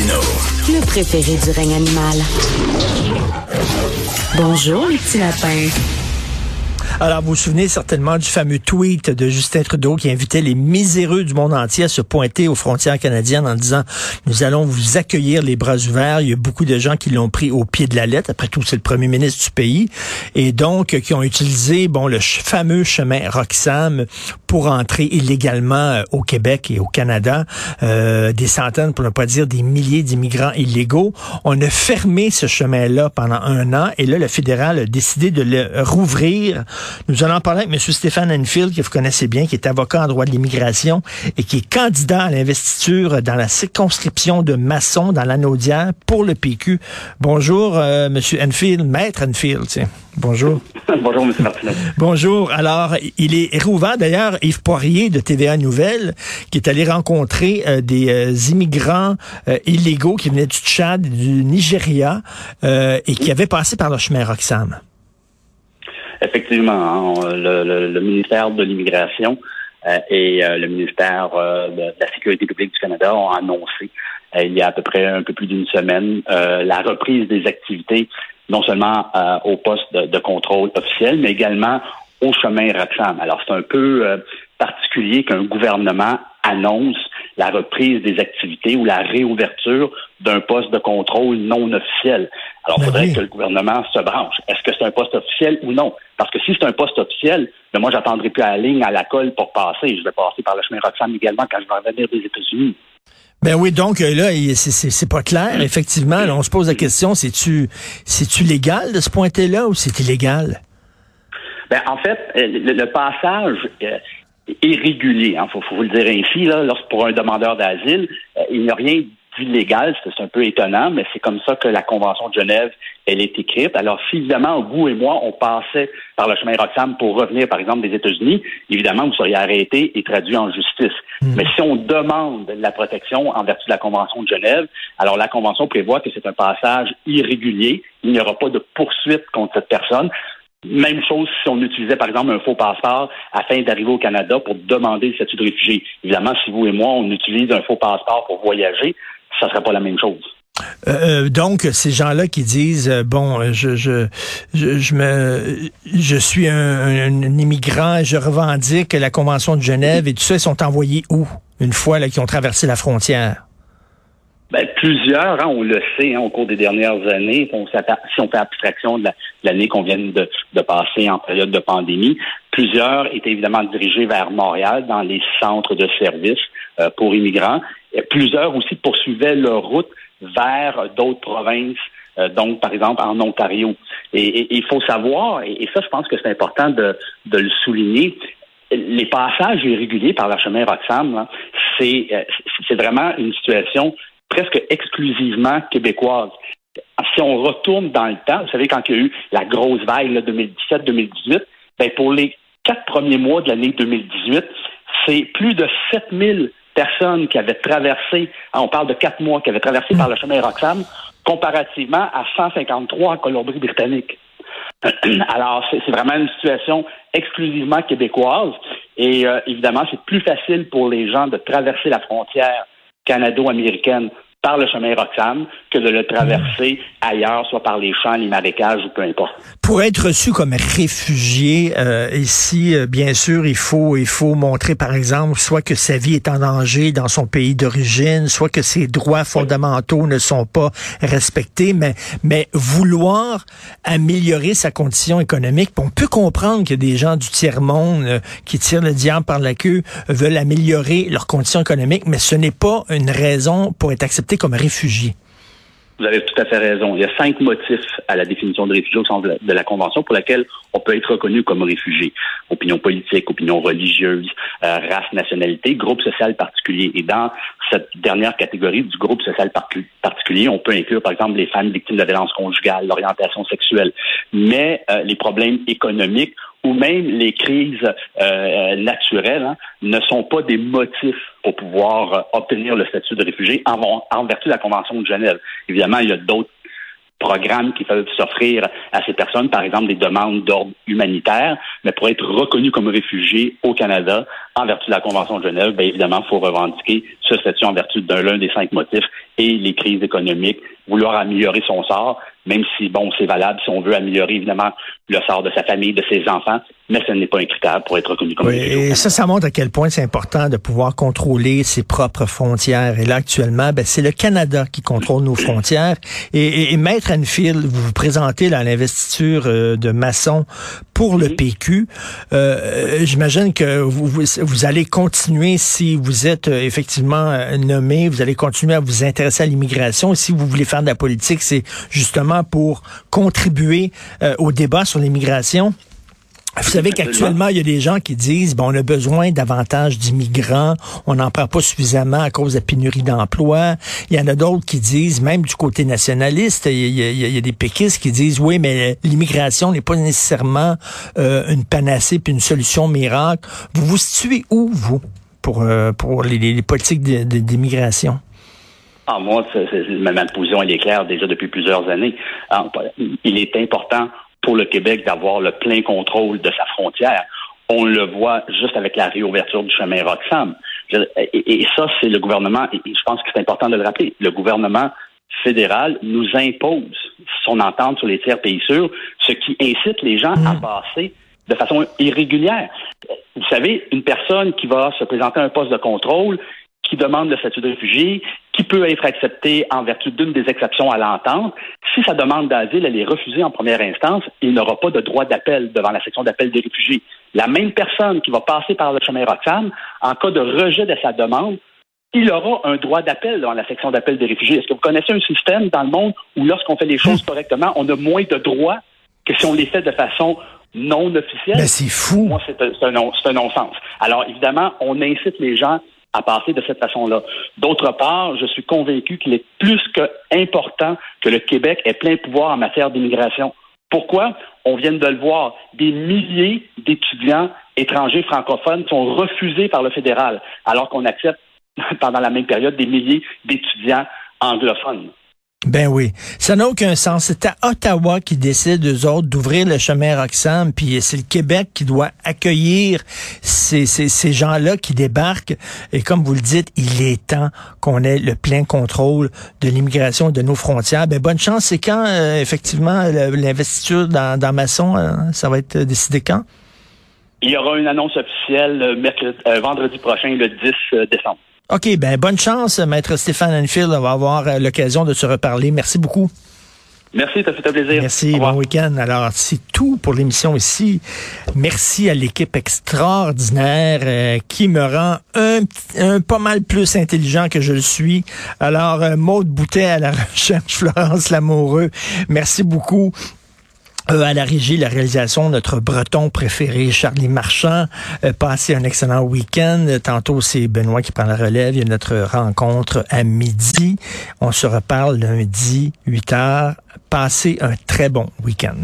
Martineau. Le préféré du règne animal. Bonjour, les petits lapins. Alors, vous vous souvenez certainement du fameux tweet de Justin Trudeau qui invitait les miséreux du monde entier à se pointer aux frontières canadiennes en disant nous allons vous accueillir les bras ouverts. Il y a beaucoup de gens qui l'ont pris au pied de la lettre. Après tout, c'est le premier ministre du pays et donc qui ont utilisé bon le fameux chemin Roxham pour entrer illégalement euh, au Québec et au Canada. Euh, des centaines, pour ne pas dire des milliers d'immigrants illégaux. On a fermé ce chemin-là pendant un an et là, le fédéral a décidé de le rouvrir nous allons parler avec M. Stéphane Enfield, que vous connaissez bien, qui est avocat en droit de l'immigration et qui est candidat à l'investiture dans la circonscription de Masson, dans l'Anaudière, pour le PQ. Bonjour, euh, M. Enfield, maître Enfield. Bonjour. Bonjour, M. Martineau. Bonjour. Alors, il est rouvert d'ailleurs Yves Poirier de TVA Nouvelle, qui est allé rencontrer euh, des euh, immigrants illégaux qui venaient du Tchad, du Nigeria, et qui avaient passé par le chemin Roxham. Effectivement, hein, le, ministère de l'Immigration euh, et euh, le ministère euh, de la Sécurité publique du Canada ont annoncé il y a à peu près un peu plus d'une semaine la reprise des activités, non seulement au poste de, contrôle officiel, mais également au chemin Roxham. Alors, c'est un peu particulier qu'un gouvernement annonce la reprise des activités ou la réouverture d'un poste de contrôle non officiel. Alors, il ben faudrait que le gouvernement se branche. Est-ce que c'est un poste officiel ou non? Parce que si c'est un poste officiel, ben moi, j'attendrai plus à la ligne, à la colle pour passer. Je vais passer par le chemin Roxham également quand je vais revenir des États-Unis. Ben oui, donc euh, là, c'est pas clair. Effectivement, on se pose la question, c'est-tu c'est-tu légal de se pointer là ou c'est illégal? Ben, en fait, euh, le, passage euh, irrégulier. Il hein, faut, vous le dire ainsi. Là, lorsque pour un demandeur d'asile, euh, il n'y a rien d'illégal. C'est un peu étonnant, mais c'est comme ça que la Convention de Genève, elle est écrite. Alors, si évidemment, vous et moi, on passait par le chemin Roxham pour revenir, par exemple, des États-Unis, évidemment, vous seriez arrêté et traduit en justice. Hmm. Mais si on demande la protection en vertu de la Convention de Genève, alors la Convention prévoit que c'est un passage irrégulier. Il n'y aura pas de poursuite contre cette personne. Même chose si on utilisait, par exemple, un faux passeport afin d'arriver au Canada pour demander le statut de réfugié. Évidemment, si vous et moi, on utilise un faux passeport pour voyager, ça ne serait pas la même chose. Euh, euh, donc ces gens-là qui disent euh, bon je je je, me je suis un, immigrant je revendique la convention de Genève et tout ça ils sont envoyés où? Une fois qu'ils ont traversé la frontière ben, plusieurs, hein, on le sait hein, au cours des dernières années, si on fait abstraction de l'année qu'on vient de, passer en période de pandémie, plusieurs étaient évidemment dirigés vers Montréal dans les centres de services euh, pour immigrants. Et plusieurs aussi poursuivaient leur route vers d'autres provinces, euh, donc par exemple en Ontario. Et il faut savoir, et, ça je pense que c'est important de, le souligner, les passages irréguliers par le chemin Roxham, euh, c'est vraiment une situation presque exclusivement québécoise. Si on retourne dans le temps, vous savez, quand il y a eu la grosse vague 2017-2018, ben pour les quatre premiers mois de l'année 2018, c'est plus de 7000 personnes qui avaient traversé, hein, on parle de quatre mois, qui avaient traversé par le chemin Roxham, comparativement à 153 en Colombie-Britannique. Alors, c'est vraiment une situation exclusivement québécoise. Et euh, évidemment, c'est plus facile pour les gens de traverser la frontière canado-américaine par le chemin Roxham que de le traverser ailleurs, soit par les champs, les marécages ou peu importe. Pour être reçu comme réfugié euh, ici, euh, bien sûr, il faut il faut montrer, par exemple, soit que sa vie est en danger dans son pays d'origine, soit que ses droits fondamentaux ne sont pas respectés, mais mais vouloir améliorer sa condition économique, on peut comprendre que des gens du tiers monde euh, qui tirent le diable par la queue veulent améliorer leurs conditions économiques, mais ce n'est pas une raison pour être accepté comme réfugié. Vous avez tout à fait raison. Il y a cinq motifs à la définition de réfugié au sens de la Convention pour laquelle on peut être reconnu comme réfugié. Opinion politique, opinion religieuse, euh, race, nationalité, groupe social particulier. Et dans cette dernière catégorie du groupe social particulier, on peut inclure, par exemple, les femmes victimes de violence conjugale, l'orientation sexuelle. Mais euh, les problèmes économiques ou même les crises euh, naturelles hein, ne sont pas des motifs pour pouvoir euh, obtenir le statut de réfugié en, en, vertu de la Convention de Genève. Évidemment, il y a d'autres programmes qui peuvent s'offrir à ces personnes, par exemple des demandes d'ordre humanitaire, mais pour être reconnu comme réfugié au Canada, en vertu de la Convention de Genève, bien évidemment, il faut revendiquer ce statut en vertu d'un l'un des cinq motifs et les crises économiques, vouloir améliorer son sort, même si, bon, c'est valable si on veut améliorer, évidemment, le sort de sa famille, de ses enfants, mais ce n'est pas un critère pour être reconnu comme oui, Et ça, ça montre à quel point c'est important de pouvoir contrôler ses propres frontières. Et là, actuellement, ben, c'est le Canada qui contrôle nos frontières. Et, et, Maître Anfield, vous vous présentez là, à l'investiture euh, de maçon pour le PQ. Euh, J'imagine que vous, vous, allez continuer, si vous êtes euh, effectivement euh, nommé, vous allez continuer à vous intéresser à l'immigration. Si vous voulez faire de la politique, c'est justement pour contribuer au débat sur l'immigration. Vous savez qu'actuellement, il y a des gens qui disent, bon, on a besoin davantage d'immigrants, on n'en prend pas suffisamment à cause de la pénurie d'emplois. Il y en a d'autres qui disent, même du côté nationaliste, il y a, des péquistes qui disent, oui, mais l'immigration n'est pas nécessairement euh, une panacée puis une solution miracle. Vous vous situez où, vous, pour, euh, pour les, politiques d'immigration? Ah, moi, ma position, elle est claire déjà depuis plusieurs années. Ah, il est important pour le Québec d'avoir le plein contrôle de sa frontière. On le voit juste avec la réouverture du chemin Roxham. Et, ça, c'est le gouvernement, et je pense que c'est important de le rappeler, le gouvernement fédéral nous impose son entente sur les tiers pays sûrs, ce qui incite les gens à mmh. passer de façon irrégulière. Vous savez, une personne qui va se présenter à un poste de contrôle, qui demande le statut de réfugié, qui peut être accepté en vertu d'une des exceptions à l'entente. Si sa demande d'asile est refusée en première instance, il n'aura pas de droit d'appel devant la section d'appel des réfugiés. La même personne qui va passer par le chemin Roxham, en cas de rejet de sa demande, il aura un droit d'appel devant la section d'appel des réfugiés. Est-ce que vous connaissez un système dans le monde où lorsqu'on fait les choses correctement, on a moins de droits que si on les fait de façon non officielle? Mais c'est fou. Moi, c'est un, un non-sens. Alors, évidemment, on incite les gens à passer de cette façon-là. D'autre part, je suis convaincu qu'il est plus qu'important que le Québec ait plein pouvoir en matière d'immigration. Pourquoi? On vient de le voir. Des milliers d'étudiants étrangers francophones sont refusés par le fédéral, alors qu'on accepte pendant la même période des milliers d'étudiants anglophones. Ben oui, ça n'a aucun sens. C'est à Ottawa qui décide, eux autres, d'ouvrir le chemin Roxham, puis c'est le Québec qui doit accueillir ces, ces, ces gens-là qui débarquent. Et comme vous le dites, il est temps qu'on ait le plein contrôle de l'immigration de nos frontières. Ben bonne chance. C'est quand, euh, effectivement, l'investiture dans, dans Masson, hein, ça va être décidé quand? Il y aura une annonce officielle euh, mercredi, euh, vendredi prochain, le 10 décembre. OK, ben bonne chance, maître Stéphane Anfield. On va avoir euh, l'occasion de se reparler. Merci beaucoup. Merci, ça fait un plaisir. Merci, bon week-end. Alors, c'est tout pour l'émission ici. Merci à l'équipe extraordinaire euh, qui me rend un, un, pas mal plus intelligent que je le suis. Alors, euh, Maude Boutet à la recherche, Florence Lamoureux, merci beaucoup. Euh, à la régie, la réalisation, notre breton préféré, Charlie Marchand. Euh, passez un excellent week-end. Tantôt, c'est Benoît qui prend la relève. Il y a notre rencontre à midi. On se reparle lundi, 8 heures. Passez un très bon week-end.